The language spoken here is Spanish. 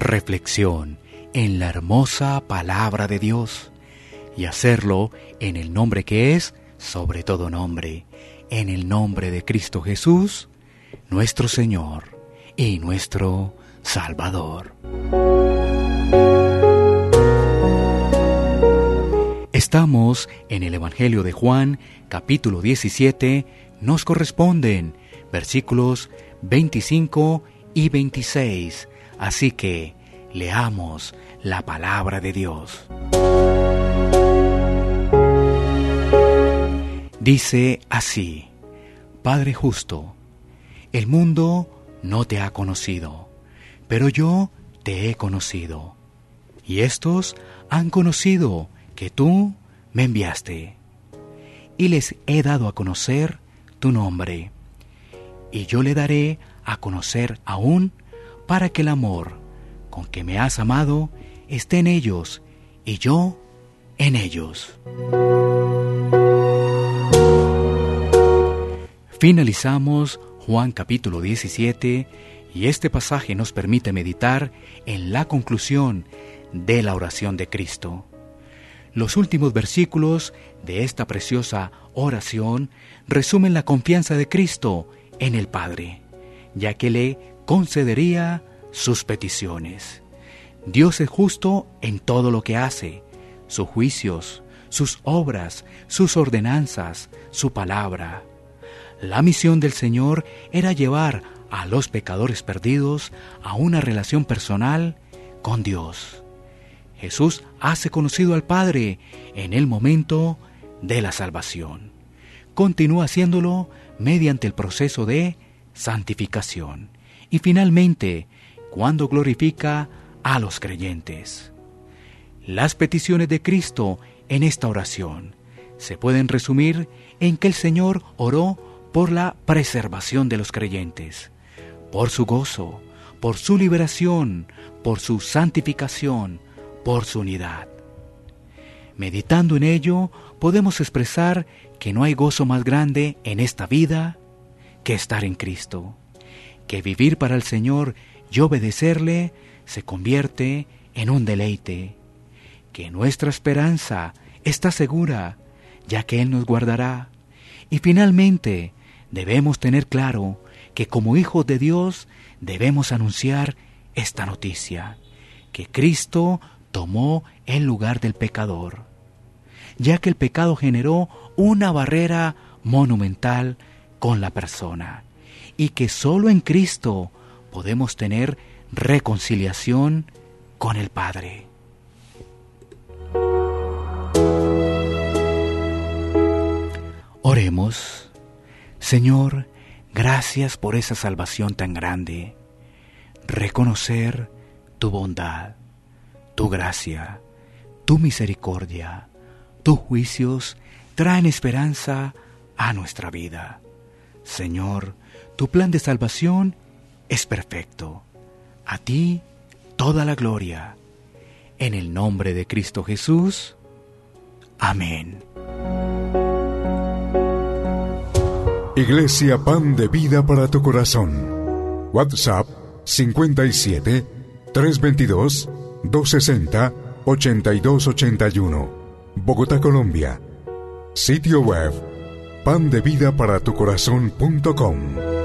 reflexión en la hermosa palabra de Dios y hacerlo en el nombre que es sobre todo nombre, en el nombre de Cristo Jesús, nuestro Señor y nuestro Salvador. Estamos en el Evangelio de Juan, capítulo 17, nos corresponden versículos 25 y 26. Así que leamos la palabra de Dios. Dice así, Padre justo, el mundo no te ha conocido, pero yo te he conocido, y estos han conocido que tú me enviaste, y les he dado a conocer tu nombre, y yo le daré a conocer aún para que el amor con que me has amado esté en ellos y yo en ellos. Finalizamos Juan capítulo 17 y este pasaje nos permite meditar en la conclusión de la oración de Cristo. Los últimos versículos de esta preciosa oración resumen la confianza de Cristo en el Padre, ya que le concedería sus peticiones. Dios es justo en todo lo que hace, sus juicios, sus obras, sus ordenanzas, su palabra. La misión del Señor era llevar a los pecadores perdidos a una relación personal con Dios. Jesús hace conocido al Padre en el momento de la salvación. Continúa haciéndolo mediante el proceso de santificación y finalmente cuando glorifica a los creyentes. Las peticiones de Cristo en esta oración se pueden resumir en que el Señor oró por la preservación de los creyentes, por su gozo, por su liberación, por su santificación, por su unidad. Meditando en ello, podemos expresar que no hay gozo más grande en esta vida que estar en Cristo, que vivir para el Señor y obedecerle se convierte en un deleite, que nuestra esperanza está segura, ya que Él nos guardará. Y finalmente, debemos tener claro que como hijos de Dios debemos anunciar esta noticia, que Cristo tomó el lugar del pecador, ya que el pecado generó una barrera monumental con la persona, y que sólo en Cristo podemos tener reconciliación con el Padre. Oremos. Señor, gracias por esa salvación tan grande. Reconocer tu bondad, tu gracia, tu misericordia, tus juicios traen esperanza a nuestra vida. Señor, tu plan de salvación es perfecto. A ti toda la gloria. En el nombre de Cristo Jesús. Amén. Iglesia Pan de Vida para tu Corazón. WhatsApp 57 322 260 8281. Bogotá, Colombia. Sitio web pandevidaparatucorazón.com